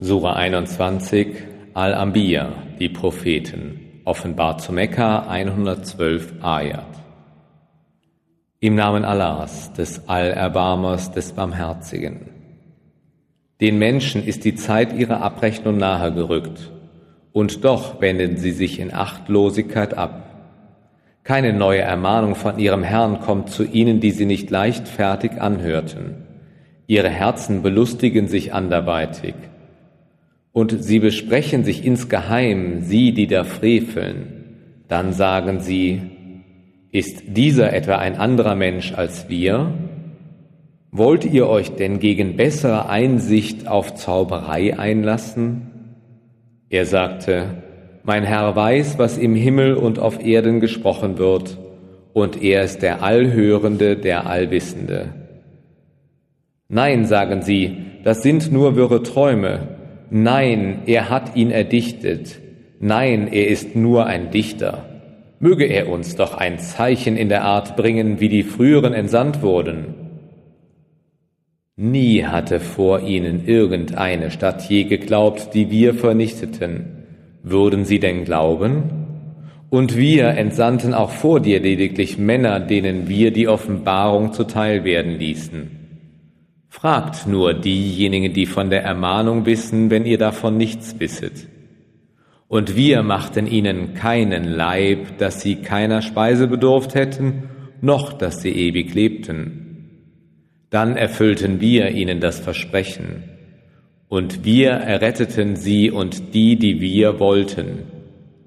Sura 21 Al-Anbiya, die Propheten, offenbart zu Mekka 112 Ayat. Im Namen Allahs, des Allerbarmers, des Barmherzigen. Den Menschen ist die Zeit ihrer Abrechnung nahe gerückt, und doch wenden sie sich in Achtlosigkeit ab. Keine neue Ermahnung von ihrem Herrn kommt zu ihnen, die sie nicht leichtfertig anhörten. Ihre Herzen belustigen sich anderweitig und sie besprechen sich insgeheim, sie, die da freveln, dann sagen sie, ist dieser etwa ein anderer Mensch als wir? Wollt ihr euch denn gegen bessere Einsicht auf Zauberei einlassen? Er sagte, mein Herr weiß, was im Himmel und auf Erden gesprochen wird, und er ist der Allhörende, der Allwissende. Nein, sagen sie, das sind nur wirre Träume, Nein, er hat ihn erdichtet. Nein, er ist nur ein Dichter. Möge er uns doch ein Zeichen in der Art bringen, wie die früheren entsandt wurden. Nie hatte vor ihnen irgendeine Stadt je geglaubt, die wir vernichteten. Würden sie denn glauben? Und wir entsandten auch vor dir lediglich Männer, denen wir die Offenbarung zuteil werden ließen. Fragt nur diejenigen, die von der Ermahnung wissen, wenn ihr davon nichts wisset. Und wir machten ihnen keinen Leib, dass sie keiner Speise bedurft hätten, noch dass sie ewig lebten. Dann erfüllten wir ihnen das Versprechen, und wir erretteten sie und die, die wir wollten.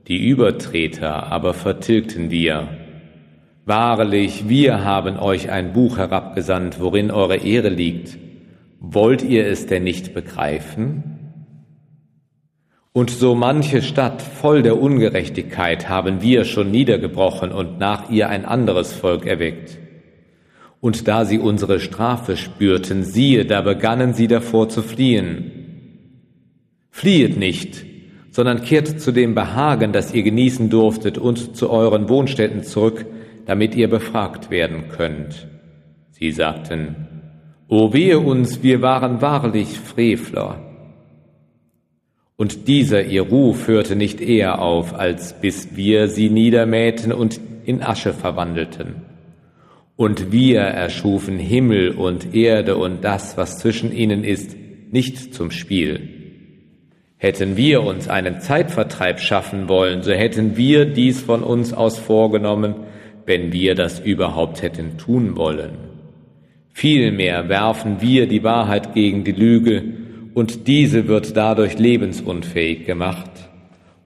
Die Übertreter aber vertilgten wir. Wahrlich, wir haben euch ein Buch herabgesandt, worin eure Ehre liegt. Wollt ihr es denn nicht begreifen? Und so manche Stadt voll der Ungerechtigkeit haben wir schon niedergebrochen und nach ihr ein anderes Volk erweckt. Und da sie unsere Strafe spürten, siehe, da begannen sie davor zu fliehen. Fliehet nicht, sondern kehrt zu dem Behagen, das ihr genießen durftet, und zu euren Wohnstätten zurück, damit ihr befragt werden könnt. Sie sagten, O wehe uns, wir waren wahrlich Frevler. Und dieser ihr Ruf hörte nicht eher auf, als bis wir sie niedermähten und in Asche verwandelten. Und wir erschufen Himmel und Erde und das, was zwischen ihnen ist, nicht zum Spiel. Hätten wir uns einen Zeitvertreib schaffen wollen, so hätten wir dies von uns aus vorgenommen, wenn wir das überhaupt hätten tun wollen. Vielmehr werfen wir die Wahrheit gegen die Lüge, und diese wird dadurch lebensunfähig gemacht.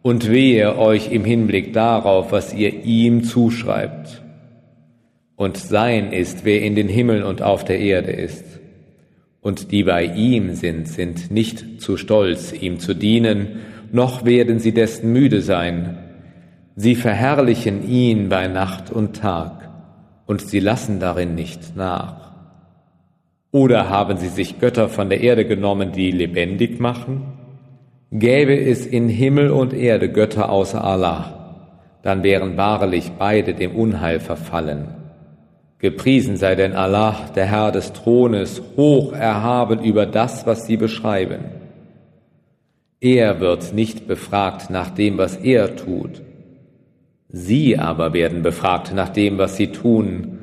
Und wehe euch im Hinblick darauf, was ihr ihm zuschreibt. Und sein ist, wer in den Himmeln und auf der Erde ist. Und die bei ihm sind, sind nicht zu stolz, ihm zu dienen, noch werden sie dessen müde sein, Sie verherrlichen ihn bei Nacht und Tag, und sie lassen darin nicht nach. Oder haben sie sich Götter von der Erde genommen, die lebendig machen? Gäbe es in Himmel und Erde Götter außer Allah, dann wären wahrlich beide dem Unheil verfallen. Gepriesen sei denn Allah, der Herr des Thrones, hoch erhaben über das, was sie beschreiben. Er wird nicht befragt nach dem, was er tut, Sie aber werden befragt nach dem, was sie tun.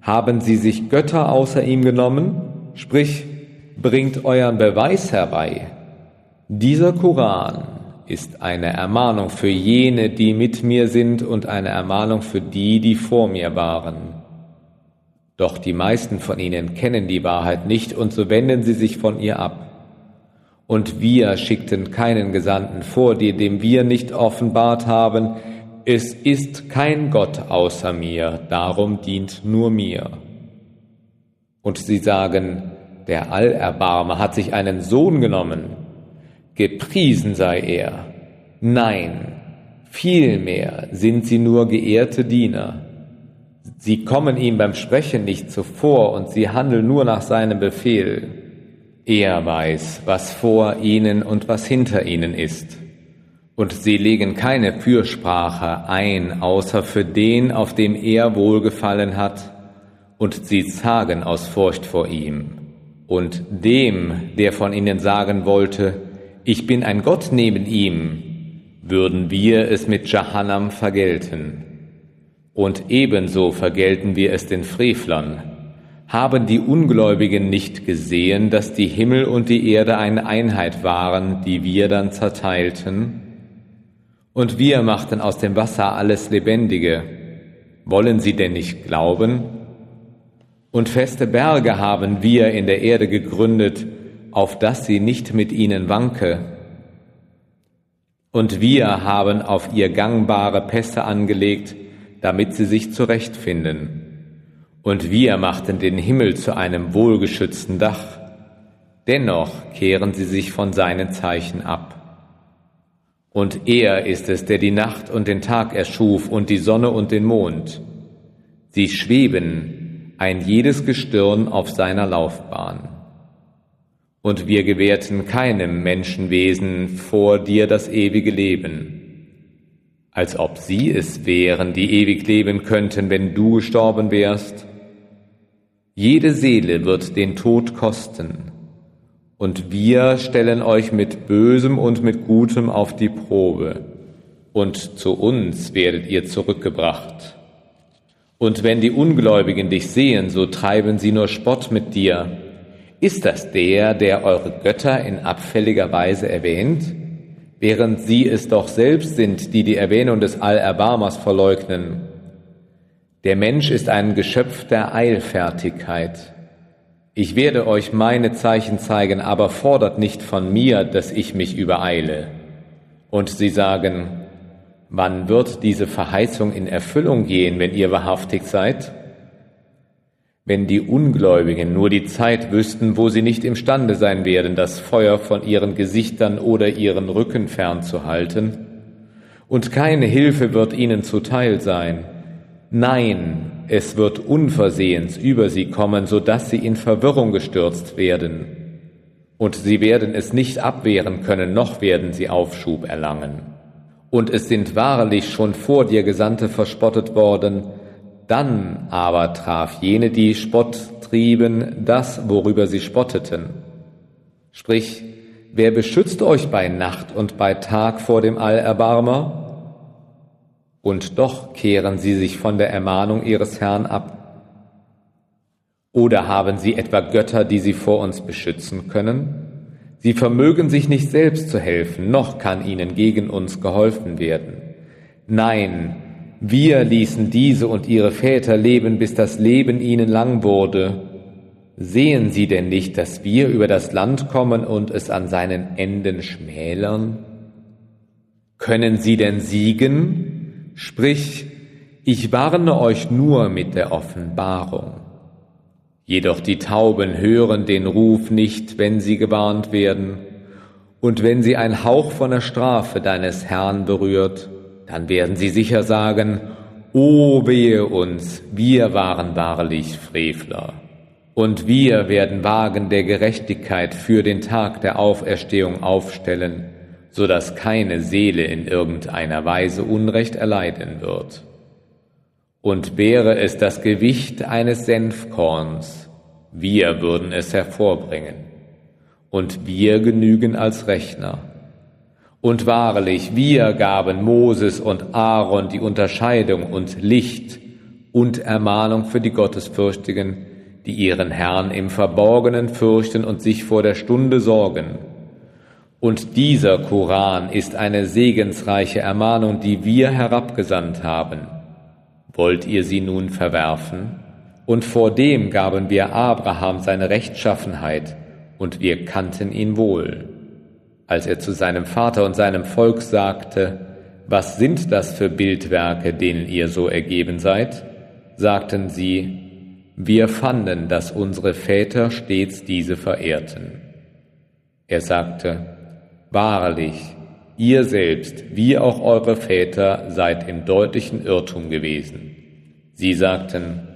Haben sie sich Götter außer ihm genommen? Sprich, bringt euren Beweis herbei. Dieser Koran ist eine Ermahnung für jene, die mit mir sind und eine Ermahnung für die, die vor mir waren. Doch die meisten von ihnen kennen die Wahrheit nicht und so wenden sie sich von ihr ab. Und wir schickten keinen Gesandten vor dir, dem wir nicht offenbart haben, es ist kein Gott außer mir, darum dient nur mir. Und sie sagen, der Allerbarmer hat sich einen Sohn genommen, gepriesen sei er. Nein, vielmehr sind sie nur geehrte Diener. Sie kommen ihm beim Sprechen nicht zuvor und sie handeln nur nach seinem Befehl. Er weiß, was vor ihnen und was hinter ihnen ist und sie legen keine Fürsprache ein, außer für den, auf dem er wohlgefallen hat, und sie zagen aus Furcht vor ihm. Und dem, der von ihnen sagen wollte, ich bin ein Gott neben ihm, würden wir es mit Jahannam vergelten. Und ebenso vergelten wir es den Frevlern. Haben die Ungläubigen nicht gesehen, dass die Himmel und die Erde eine Einheit waren, die wir dann zerteilten? Und wir machten aus dem Wasser alles Lebendige. Wollen sie denn nicht glauben? Und feste Berge haben wir in der Erde gegründet, auf dass sie nicht mit ihnen wanke. Und wir haben auf ihr gangbare Pässe angelegt, damit sie sich zurechtfinden. Und wir machten den Himmel zu einem wohlgeschützten Dach. Dennoch kehren sie sich von seinen Zeichen ab. Und er ist es, der die Nacht und den Tag erschuf und die Sonne und den Mond. Sie schweben, ein jedes Gestirn auf seiner Laufbahn. Und wir gewährten keinem Menschenwesen vor dir das ewige Leben, als ob sie es wären, die ewig leben könnten, wenn du gestorben wärst. Jede Seele wird den Tod kosten und wir stellen euch mit Bösem und mit Gutem auf die Probe, und zu uns werdet ihr zurückgebracht. Und wenn die Ungläubigen dich sehen, so treiben sie nur Spott mit dir. Ist das der, der eure Götter in abfälliger Weise erwähnt, während sie es doch selbst sind, die die Erwähnung des Allerbarmers verleugnen? Der Mensch ist ein Geschöpf der Eilfertigkeit. Ich werde euch meine Zeichen zeigen, aber fordert nicht von mir, dass ich mich übereile. Und sie sagen, wann wird diese Verheißung in Erfüllung gehen, wenn ihr wahrhaftig seid? Wenn die Ungläubigen nur die Zeit wüssten, wo sie nicht imstande sein werden, das Feuer von ihren Gesichtern oder ihren Rücken fernzuhalten, und keine Hilfe wird ihnen zuteil sein. Nein, es wird unversehens über sie kommen, so dass sie in Verwirrung gestürzt werden. Und sie werden es nicht abwehren können, noch werden sie Aufschub erlangen. Und es sind wahrlich schon vor dir Gesandte verspottet worden, dann aber traf jene, die Spott trieben, das, worüber sie spotteten. Sprich, wer beschützt euch bei Nacht und bei Tag vor dem Allerbarmer? Und doch kehren sie sich von der Ermahnung ihres Herrn ab. Oder haben sie etwa Götter, die sie vor uns beschützen können? Sie vermögen sich nicht selbst zu helfen, noch kann ihnen gegen uns geholfen werden. Nein, wir ließen diese und ihre Väter leben, bis das Leben ihnen lang wurde. Sehen sie denn nicht, dass wir über das Land kommen und es an seinen Enden schmälern? Können sie denn siegen? Sprich, ich warne euch nur mit der Offenbarung. Jedoch die Tauben hören den Ruf nicht, wenn sie gewarnt werden, und wenn sie ein Hauch von der Strafe deines Herrn berührt, dann werden sie sicher sagen, O wehe uns, wir waren wahrlich Frevler. Und wir werden Wagen der Gerechtigkeit für den Tag der Auferstehung aufstellen, so dass keine Seele in irgendeiner Weise Unrecht erleiden wird. Und wäre es das Gewicht eines Senfkorns, wir würden es hervorbringen, und wir genügen als Rechner. Und wahrlich, wir gaben Moses und Aaron die Unterscheidung und Licht und Ermahnung für die Gottesfürchtigen, die ihren Herrn im Verborgenen fürchten und sich vor der Stunde sorgen und dieser Koran ist eine segensreiche Ermahnung, die wir herabgesandt haben. Wollt ihr sie nun verwerfen? Und vor dem gaben wir Abraham seine Rechtschaffenheit, und wir kannten ihn wohl. Als er zu seinem Vater und seinem Volk sagte, was sind das für Bildwerke, denen ihr so ergeben seid? sagten sie, wir fanden, dass unsere Väter stets diese verehrten. Er sagte, Wahrlich, ihr selbst, wie auch eure Väter, seid im deutlichen Irrtum gewesen. Sie sagten,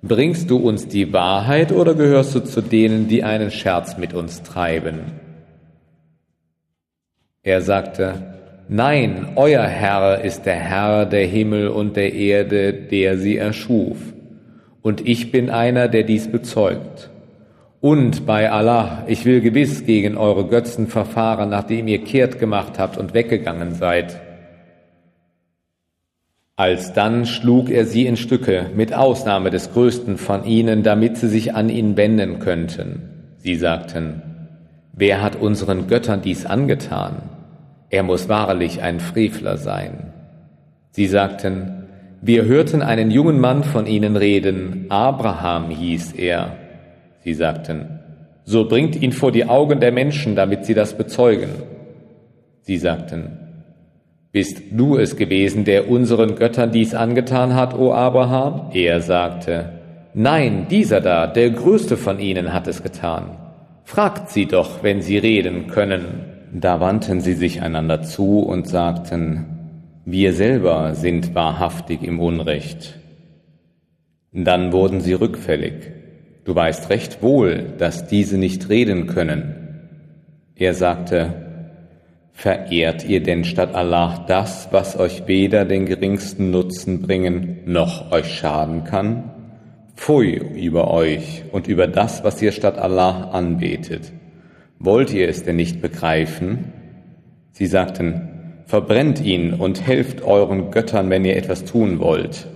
Bringst du uns die Wahrheit oder gehörst du zu denen, die einen Scherz mit uns treiben? Er sagte, Nein, euer Herr ist der Herr der Himmel und der Erde, der sie erschuf, und ich bin einer, der dies bezeugt. Und bei Allah, ich will gewiss gegen eure Götzen verfahren, nachdem ihr kehrt gemacht habt und weggegangen seid. Alsdann schlug er sie in Stücke, mit Ausnahme des größten von ihnen, damit sie sich an ihn wenden könnten. Sie sagten, Wer hat unseren Göttern dies angetan? Er muss wahrlich ein Frevler sein. Sie sagten, wir hörten einen jungen Mann von ihnen reden, Abraham hieß er. Sie sagten, so bringt ihn vor die Augen der Menschen, damit sie das bezeugen. Sie sagten, bist du es gewesen, der unseren Göttern dies angetan hat, o Abraham? Er sagte, Nein, dieser da, der größte von ihnen, hat es getan. Fragt sie doch, wenn sie reden können. Da wandten sie sich einander zu und sagten, wir selber sind wahrhaftig im Unrecht. Dann wurden sie rückfällig. Du weißt recht wohl, dass diese nicht reden können. Er sagte, Verehrt ihr denn statt Allah das, was euch weder den geringsten Nutzen bringen noch euch schaden kann? Pfui über euch und über das, was ihr statt Allah anbetet. Wollt ihr es denn nicht begreifen? Sie sagten, verbrennt ihn und helft euren Göttern, wenn ihr etwas tun wollt.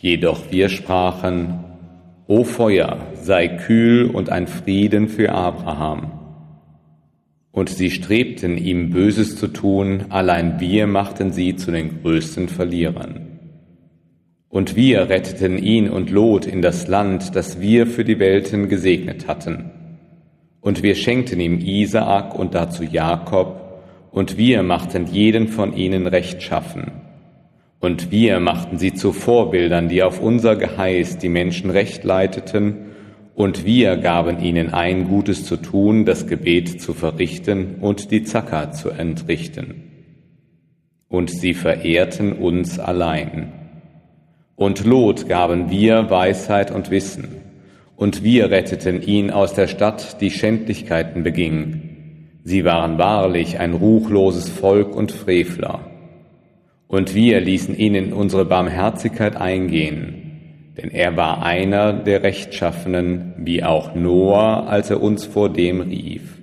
Jedoch wir sprachen, O Feuer, sei kühl und ein Frieden für Abraham. Und sie strebten ihm Böses zu tun, allein wir machten sie zu den größten Verlierern. Und wir retteten ihn und Lot in das Land, das wir für die Welten gesegnet hatten. Und wir schenkten ihm Isaak und dazu Jakob, und wir machten jeden von ihnen rechtschaffen. Und wir machten sie zu Vorbildern, die auf unser Geheiß die Menschen recht leiteten, und wir gaben ihnen ein, Gutes zu tun, das Gebet zu verrichten und die Zacker zu entrichten. Und sie verehrten uns allein. Und Lot gaben wir Weisheit und Wissen. Und wir retteten ihn aus der Stadt, die Schändlichkeiten beging Sie waren wahrlich ein ruchloses Volk und Frevler. Und wir ließen ihn in unsere Barmherzigkeit eingehen, denn er war einer der Rechtschaffenen, wie auch Noah, als er uns vor dem rief.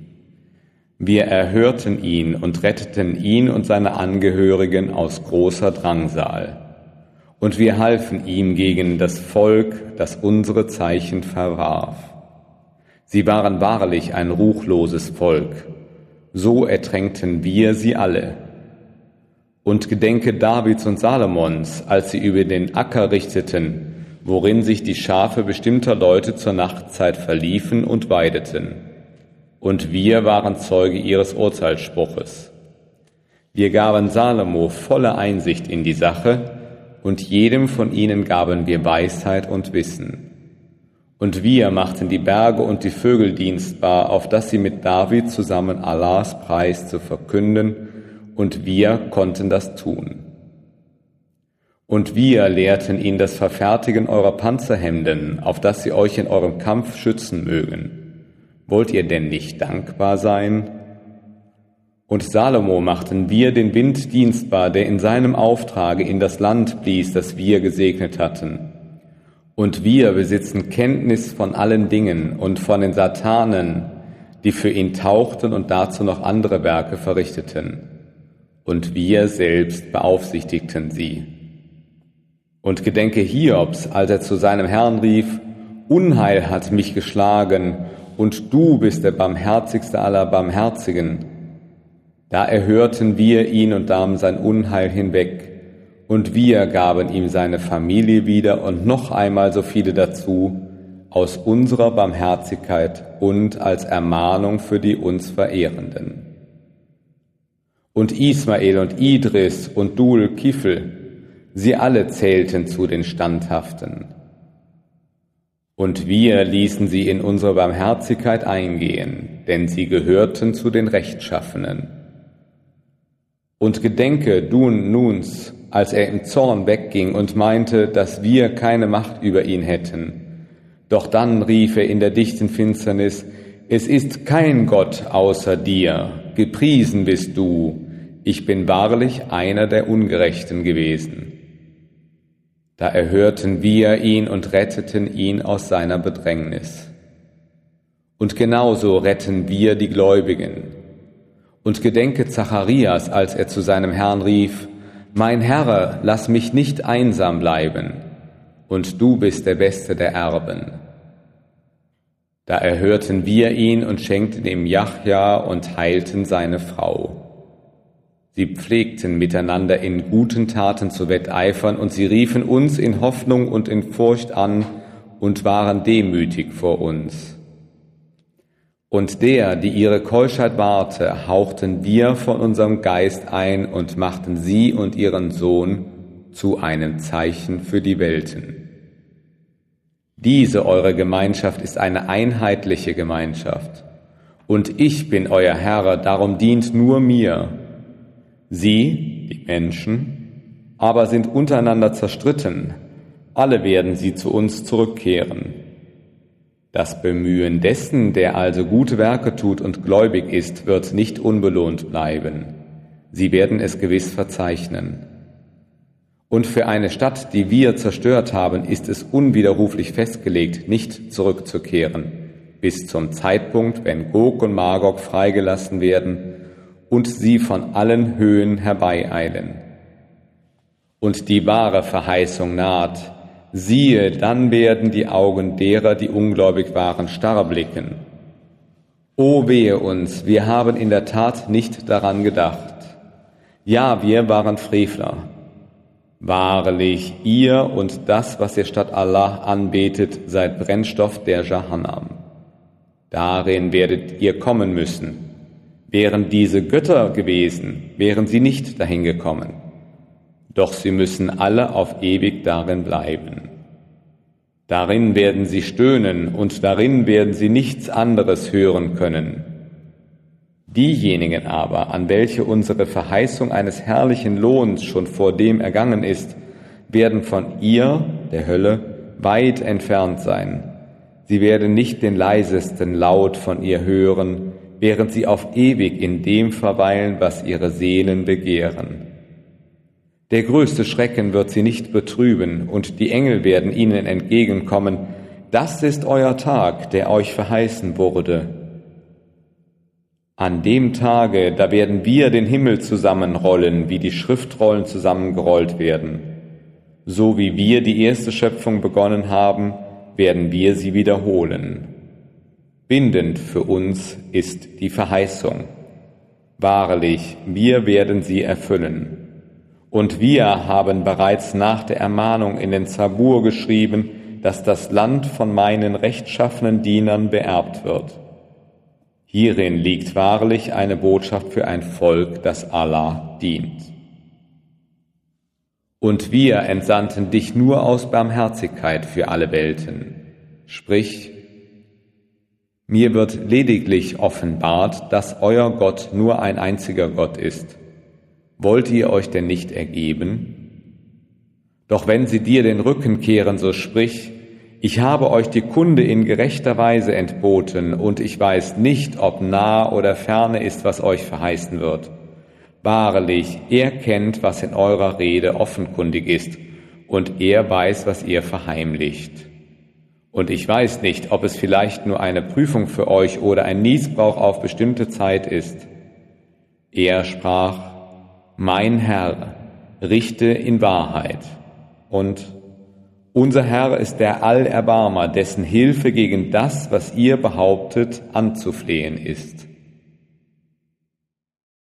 Wir erhörten ihn und retteten ihn und seine Angehörigen aus großer Drangsal. Und wir halfen ihm gegen das Volk, das unsere Zeichen verwarf. Sie waren wahrlich ein ruchloses Volk, so ertränkten wir sie alle. Und gedenke Davids und Salomons, als sie über den Acker richteten, worin sich die Schafe bestimmter Leute zur Nachtzeit verliefen und weideten. Und wir waren Zeuge ihres Urteilsspruches. Wir gaben Salomo volle Einsicht in die Sache, und jedem von ihnen gaben wir Weisheit und Wissen. Und wir machten die Berge und die Vögel dienstbar, auf dass sie mit David zusammen Allahs Preis zu verkünden, und wir konnten das tun. Und wir lehrten ihn das Verfertigen eurer Panzerhemden, auf dass sie euch in eurem Kampf schützen mögen. Wollt ihr denn nicht dankbar sein? Und Salomo machten wir den Wind dienstbar, der in seinem Auftrage in das Land blies, das wir gesegnet hatten und wir besitzen Kenntnis von allen Dingen und von den Satanen, die für ihn tauchten und dazu noch andere Werke verrichteten. Und wir selbst beaufsichtigten sie. Und gedenke Hiobs, als er zu seinem Herrn rief, Unheil hat mich geschlagen, und du bist der barmherzigste aller Barmherzigen. Da erhörten wir ihn und nahmen sein Unheil hinweg und wir gaben ihm seine Familie wieder und noch einmal so viele dazu, aus unserer Barmherzigkeit und als Ermahnung für die uns Verehrenden. Und Ismael und Idris und Dul Kifel, sie alle zählten zu den Standhaften. Und wir ließen sie in unsere Barmherzigkeit eingehen, denn sie gehörten zu den Rechtschaffenen. Und gedenke du Nuns als er im Zorn wegging und meinte, dass wir keine Macht über ihn hätten. Doch dann rief er in der dichten Finsternis, es ist kein Gott außer dir, gepriesen bist du, ich bin wahrlich einer der Ungerechten gewesen. Da erhörten wir ihn und retteten ihn aus seiner Bedrängnis. Und genauso retten wir die Gläubigen. Und gedenke Zacharias, als er zu seinem Herrn rief, Mein Herr, lass mich nicht einsam bleiben, und du bist der Beste der Erben. Da erhörten wir ihn und schenkten ihm Jachja und heilten seine Frau. Sie pflegten miteinander in guten Taten zu wetteifern und sie riefen uns in Hoffnung und in Furcht an und waren demütig vor uns. Und der, die ihre Keuschheit wahrte, hauchten wir von unserem Geist ein und machten sie und ihren Sohn zu einem Zeichen für die Welten. Diese eure Gemeinschaft ist eine einheitliche Gemeinschaft. Und ich bin euer Herr, darum dient nur mir Sie, die Menschen, aber sind untereinander zerstritten, alle werden sie zu uns zurückkehren. Das Bemühen dessen, der also gute Werke tut und gläubig ist, wird nicht unbelohnt bleiben. Sie werden es gewiss verzeichnen. Und für eine Stadt, die wir zerstört haben, ist es unwiderruflich festgelegt, nicht zurückzukehren, bis zum Zeitpunkt, wenn Gog und Magog freigelassen werden und sie von allen Höhen herbeieilen. Und die wahre Verheißung naht, siehe, dann werden die Augen derer, die ungläubig waren, starr blicken. O wehe uns, wir haben in der Tat nicht daran gedacht. Ja, wir waren Frevler. Wahrlich, ihr und das, was ihr statt Allah anbetet, seid Brennstoff der Jahannam. Darin werdet ihr kommen müssen Wären diese Götter gewesen, wären sie nicht dahin gekommen. Doch sie müssen alle auf ewig darin bleiben. Darin werden sie stöhnen und darin werden sie nichts anderes hören können. Diejenigen aber, an welche unsere Verheißung eines herrlichen Lohns schon vor dem ergangen ist, werden von ihr, der Hölle, weit entfernt sein. Sie werden nicht den leisesten Laut von ihr hören, während sie auf ewig in dem verweilen, was ihre Seelen begehren. Der größte Schrecken wird sie nicht betrüben, und die Engel werden ihnen entgegenkommen. Das ist euer Tag, der euch verheißen wurde. An dem Tage, da werden wir den Himmel zusammenrollen, wie die Schriftrollen zusammengerollt werden. So wie wir die erste Schöpfung begonnen haben, werden wir sie wiederholen. Bindend für uns ist die Verheißung. Wahrlich, wir werden sie erfüllen. Und wir haben bereits nach der Ermahnung in den Zabur geschrieben, dass das Land von meinen rechtschaffenen Dienern beerbt wird. Hierin liegt wahrlich eine Botschaft für ein Volk, das Allah dient. Und wir entsandten dich nur aus Barmherzigkeit für alle Welten. Sprich, mir wird lediglich offenbart, dass euer Gott nur ein einziger Gott ist. Wollt ihr euch denn nicht ergeben? Doch wenn sie dir den Rücken kehren, so sprich, ich habe euch die Kunde in gerechter Weise entboten, und ich weiß nicht, ob nah oder ferne ist, was euch verheißen wird. Wahrlich, er kennt, was in eurer Rede offenkundig ist, und er weiß, was ihr verheimlicht. Und ich weiß nicht, ob es vielleicht nur eine Prüfung für euch oder ein Niesbrauch auf bestimmte Zeit ist. Er sprach, Mein Herr, richte in Wahrheit. Und unser Herr ist der Allerbarmer, dessen Hilfe gegen das, was ihr behauptet, anzuflehen ist.